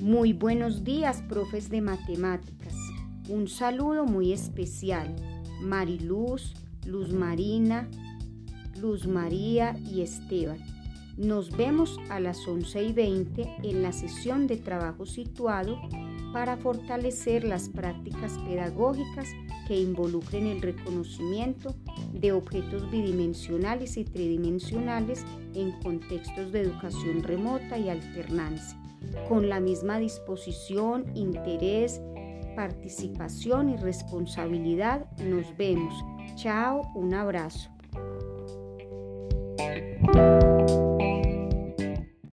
Muy buenos días, profes de matemáticas. Un saludo muy especial. Mariluz, Luz Marina, Luz María y Esteban. Nos vemos a las 11 y 20 en la sesión de trabajo situado para fortalecer las prácticas pedagógicas que involucren el reconocimiento de objetos bidimensionales y tridimensionales en contextos de educación remota y alternancia con la misma disposición, interés, participación y responsabilidad. Nos vemos. Chao, un abrazo.